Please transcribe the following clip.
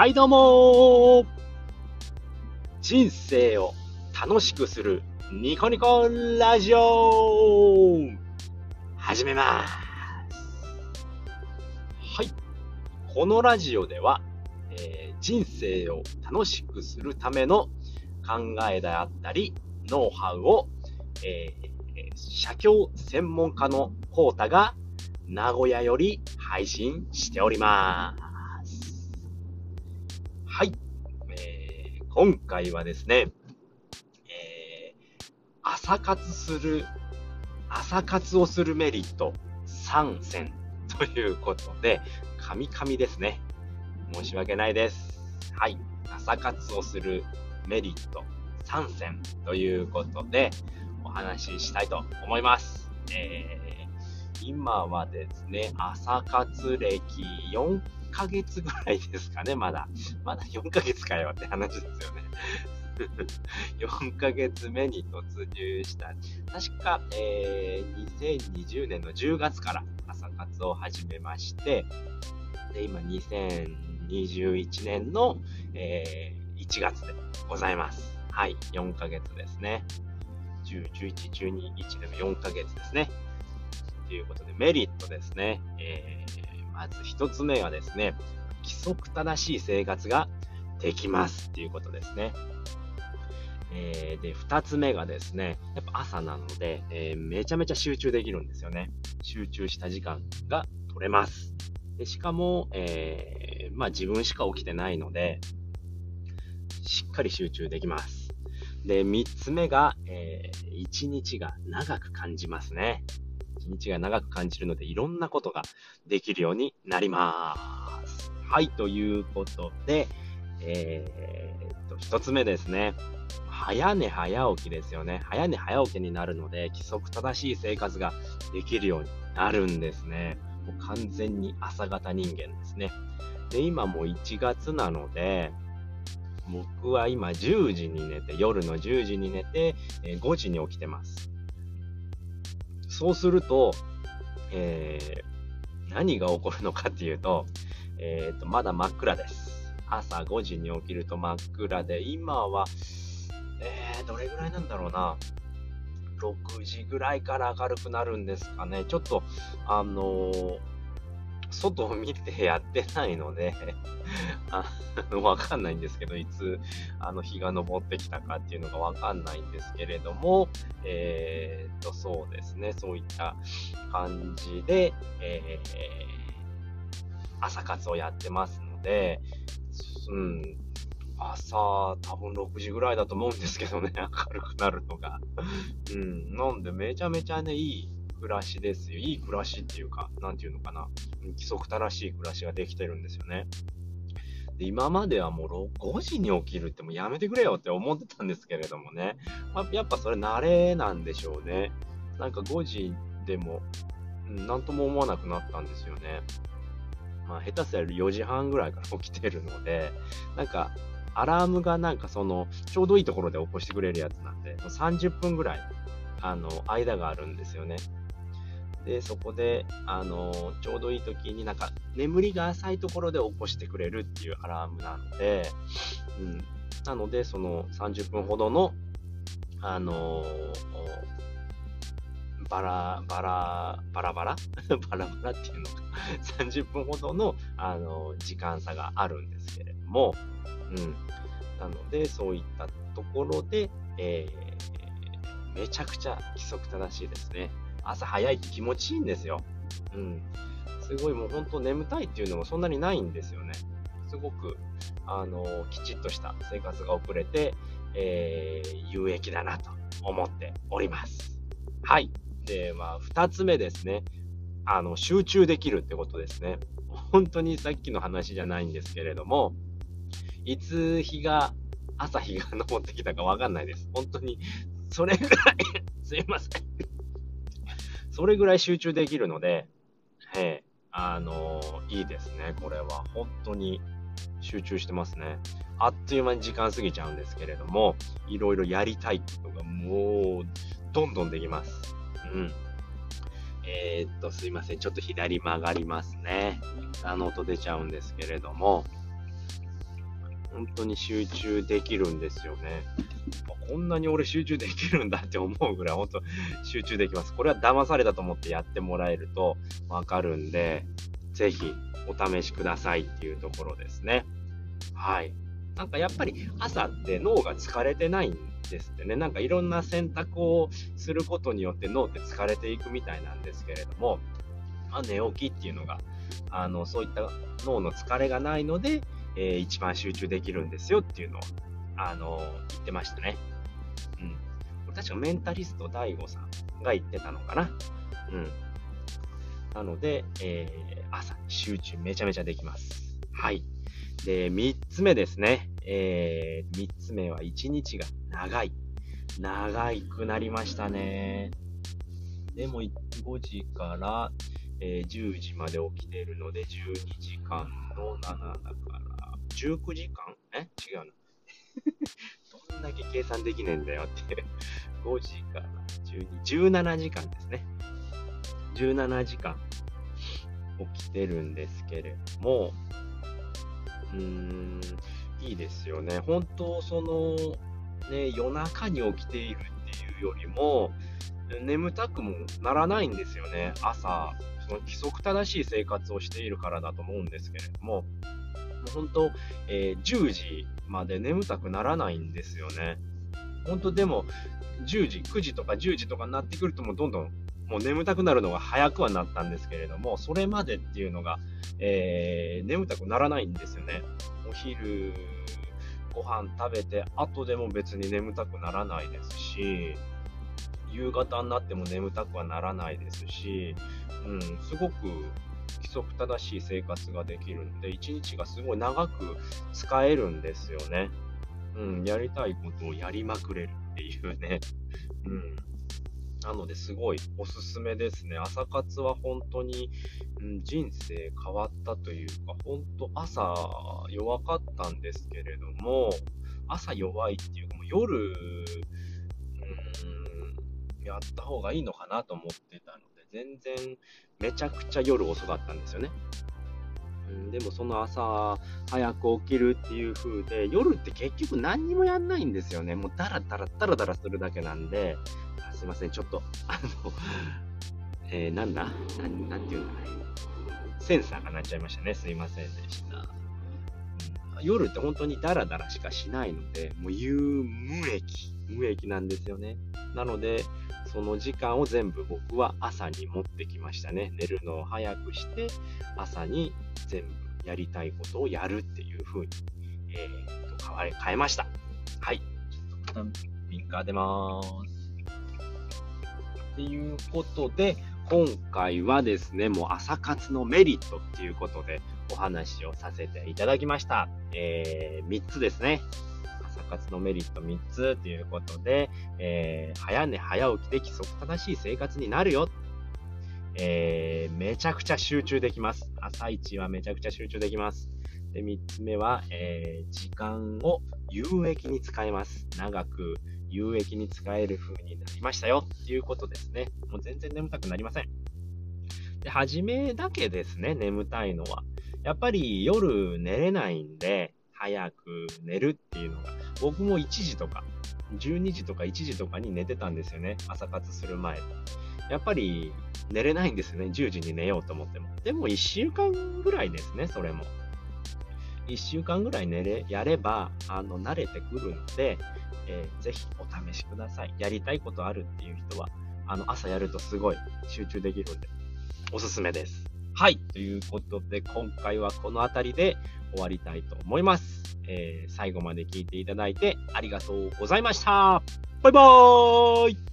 はいどうも人生を楽しくするニコニコラジオ始めますはい。このラジオでは、えー人生を楽しくするための考えであったり、ノウハウを、えー写経専門家のコータが名古屋より配信しております。はい。えー今回はですね、えー朝活する、朝活をするメリット3選ということで、神々ですね。申し訳ないです。はい。朝活をするメリット3選ということで、お話ししたいと思います。えー今はですね、朝活歴4 4ヶ月ぐらいですかね、まだ。まだ4ヶ月かよって話ですよね。4ヶ月目に突入した。確か、えー2020年の10月から朝活を始めまして、で、今2021年の、えー1月でございます。はい、4ヶ月ですね。10、11、12、1での4ヶ月ですね。ということで、メリットですね。えーまず一つ目はですね、規則正しい生活ができますっていうことですね。えーで、二つ目がですね、やっぱ朝なので、えーめちゃめちゃ集中できるんですよね。集中した時間が取れます。でしかも、えーまあ自分しか起きてないので、しっかり集中できます。で、三つ目が、えー一日が長く感じますね。日が長く感じるので、いろんなことができるようになります。はい、ということで、えーっと、一つ目ですね。早寝早起きですよね。早寝早起きになるので、規則正しい生活ができるようになるんですね。もう完全に朝型人間ですね。で、今もう1月なので、僕は今10時に寝て、夜の10時に寝て、5時に起きてます。そうすると、えー何が起こるのかっていうと、えーと、まだ真っ暗です。朝5時に起きると真っ暗で、今は、えー、どれぐらいなんだろうな。6時ぐらいから明るくなるんですかね。ちょっと、あのー外を見てやってないので、あわかんないんですけど、いつ、あの、日が昇ってきたかっていうのがわかんないんですけれども、えーっと、そうですね、そういった感じで、えー朝活をやってますので、うん、朝、多分6時ぐらいだと思うんですけどね、明るくなるのが。うん、なんでめちゃめちゃね、いい暮らしですよ。いい暮らしっていうか、なんていうのかな。規則正しい暮らしができてるんですよね。で今まではもう5時に起きるってもうやめてくれよって思ってたんですけれどもね。まやっぱそれ慣れなんでしょうね。なんか5時でも、うんなんとも思わなくなったんですよね。まあ下手すりゃ4時半ぐらいから起きてるので、なんかアラームがなんかその、ちょうどいいところで起こしてくれるやつなんで、30分ぐらい、あの、間があるんですよね。で、そこで、あの、ちょうどいい時になんか、眠りが浅いところで起こしてくれるっていうアラームなので、うん。なので、その30分ほどの、あのバラ、バラ、バラバラ？バラバラっていうのか。30分ほどの、あの時間差があるんですけれども、うん。なので、そういったところで、えーめちゃくちゃ規則正しいですね。朝早いって気持ちいいんですよ。うん。すごいもう本当眠たいっていうのもそんなにないんですよね。すごく、あのきちっとした生活が送れて、えー有益だなと思っております。はい。で、まあ、二つ目ですね。あの、集中できるってことですね。本当にさっきの話じゃないんですけれども、いつ日が、朝日が昇ってきたかわかんないです。本当に、それぐらい、すいません。それぐらい集中できるので、ええあのいいですね。これは本当に集中してますね。あっという間に時間過ぎちゃうんですけれども、いろいろやりたいことがもう、どんどんできます。うん。えーっと、すいません。ちょっと左曲がりますね。あの音出ちゃうんですけれども、本当に集中できるんですよね。こんなに俺集中できるんだって思うぐらい本当集中できます。これは騙されたと思ってやってもらえるとわかるんで、ぜひお試しくださいっていうところですね。はい。なんかやっぱり朝って脳が疲れてないんですってね。なんかいろんな選択をすることによって脳って疲れていくみたいなんですけれども、まあ、寝起きっていうのが、あの、そういった脳の疲れがないので、えー、一番集中できるんですよっていうのを、あの言ってましたね。うん。これ確かメンタリスト DAIGO さんが言ってたのかな。うん。なので、えー、朝集中めちゃめちゃできます。はい。で、3つ目ですね。えー、3つ目は1日が長い。長くなりましたね。でも5時から、えー、10時まで起きてるので、12時間の7だから、19時間？え？違うな。どんだけ計算できねえんだよって。5時から12、17時間ですね。17時間起きてるんですけれども、うーん、いいですよね。本当、その、ね、夜中に起きているっていうよりも、眠たくもならないんですよね。朝、その規則正しい生活をしているからだと思うんですけれども、もう本当、えー、10時まで眠たくならないんですよね。本当でも、10時、9時とか10時とかになってくるともうどんどんもう眠たくなるのが早くはなったんですけれども、それまでっていうのが、えー、眠たくならないんですよね。お昼、ご飯食べて、後でも別に眠たくならないですし、夕方になっても眠たくはならないですし、うん、すごく規則正しい生活ができるので、一日がすごい長く使えるんですよね。うん、やりたいことをやりまくれるっていうね。うん。なのですごいおすすめですね。朝活は本当に、うん、人生変わったというか、本当朝弱かったんですけれども、朝弱いっていうか、もう夜、うん、やった方がいいのかなと思ってたので、全然めちゃくちゃ夜遅かったんですよね。うん、でもその朝早く起きるっていう風で、夜って結局何にもやんないんですよね。もうダラダラダラダラするだけなんで、すいません、ちょっと、あの、えー、なんだ？なん、なんていうのかね。センサーが鳴っちゃいましたね。すいませんでした。夜って本当にダラダラしかしないので、もう有無益、無益なんですよね。なので、その時間を全部僕は朝に持ってきましたね。寝るのを早くして、朝に全部やりたいことをやるっていう風に、えー、と変え変えました。はい。ちょっとまたビンカー出まーす。っていうことで、今回はですね、もう朝活のメリットっていうことでお話をさせていただきました。えー、3つですね。朝活のメリット3つということで、えー、早寝早起きで規則正しい生活になるよ。えー、めちゃくちゃ集中できます。朝一はめちゃくちゃ集中できます。で、3つ目は、えー、時間を有益に使えます。長く有益に使える風になりましたよっていうことですね。もう全然眠たくなりません。で、初めだけですね、眠たいのは。やっぱり夜寝れないんで、早く寝るっていうのが、僕も1時とか、12時とか1時とかに寝てたんですよね。朝活する前。やっぱり寝れないんですよね。10時に寝ようと思っても。でも1週間ぐらいですね、それも。1週間ぐらい寝れ、やれば、あの、慣れてくるんで、えー、ぜひお試しください。やりたいことあるっていう人は、あの、朝やるとすごい集中できるんで、おすすめです。はい。ということで、今回はこの辺りで終わりたいと思います。えー、最後まで聞いていただいてありがとうございました。バイバーイ